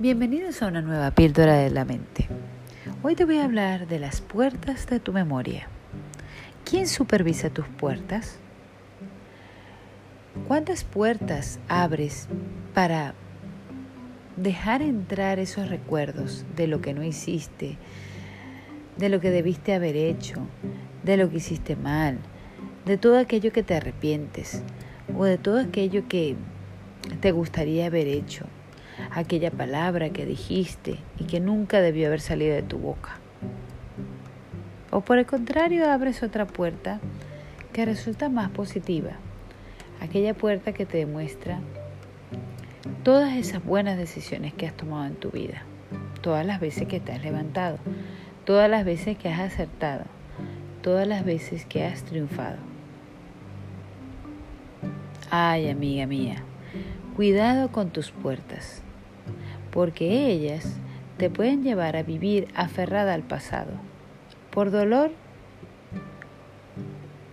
Bienvenidos a una nueva píldora de la mente. Hoy te voy a hablar de las puertas de tu memoria. ¿Quién supervisa tus puertas? ¿Cuántas puertas abres para dejar entrar esos recuerdos de lo que no hiciste, de lo que debiste haber hecho, de lo que hiciste mal, de todo aquello que te arrepientes o de todo aquello que te gustaría haber hecho? Aquella palabra que dijiste y que nunca debió haber salido de tu boca. O por el contrario, abres otra puerta que resulta más positiva, aquella puerta que te demuestra todas esas buenas decisiones que has tomado en tu vida, todas las veces que te has levantado, todas las veces que has acertado, todas las veces que has triunfado. Ay, amiga mía, cuidado con tus puertas porque ellas te pueden llevar a vivir aferrada al pasado, por dolor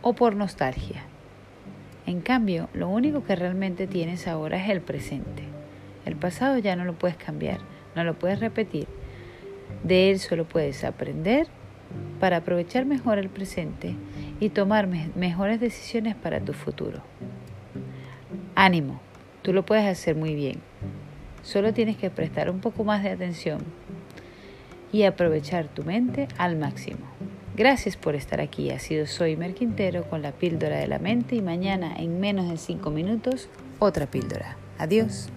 o por nostalgia. En cambio, lo único que realmente tienes ahora es el presente. El pasado ya no lo puedes cambiar, no lo puedes repetir. De él solo puedes aprender para aprovechar mejor el presente y tomar mejores decisiones para tu futuro. Ánimo, tú lo puedes hacer muy bien. Solo tienes que prestar un poco más de atención y aprovechar tu mente al máximo. Gracias por estar aquí. Ha sido Soy Merquintero con la píldora de la mente y mañana en menos de 5 minutos otra píldora. Adiós.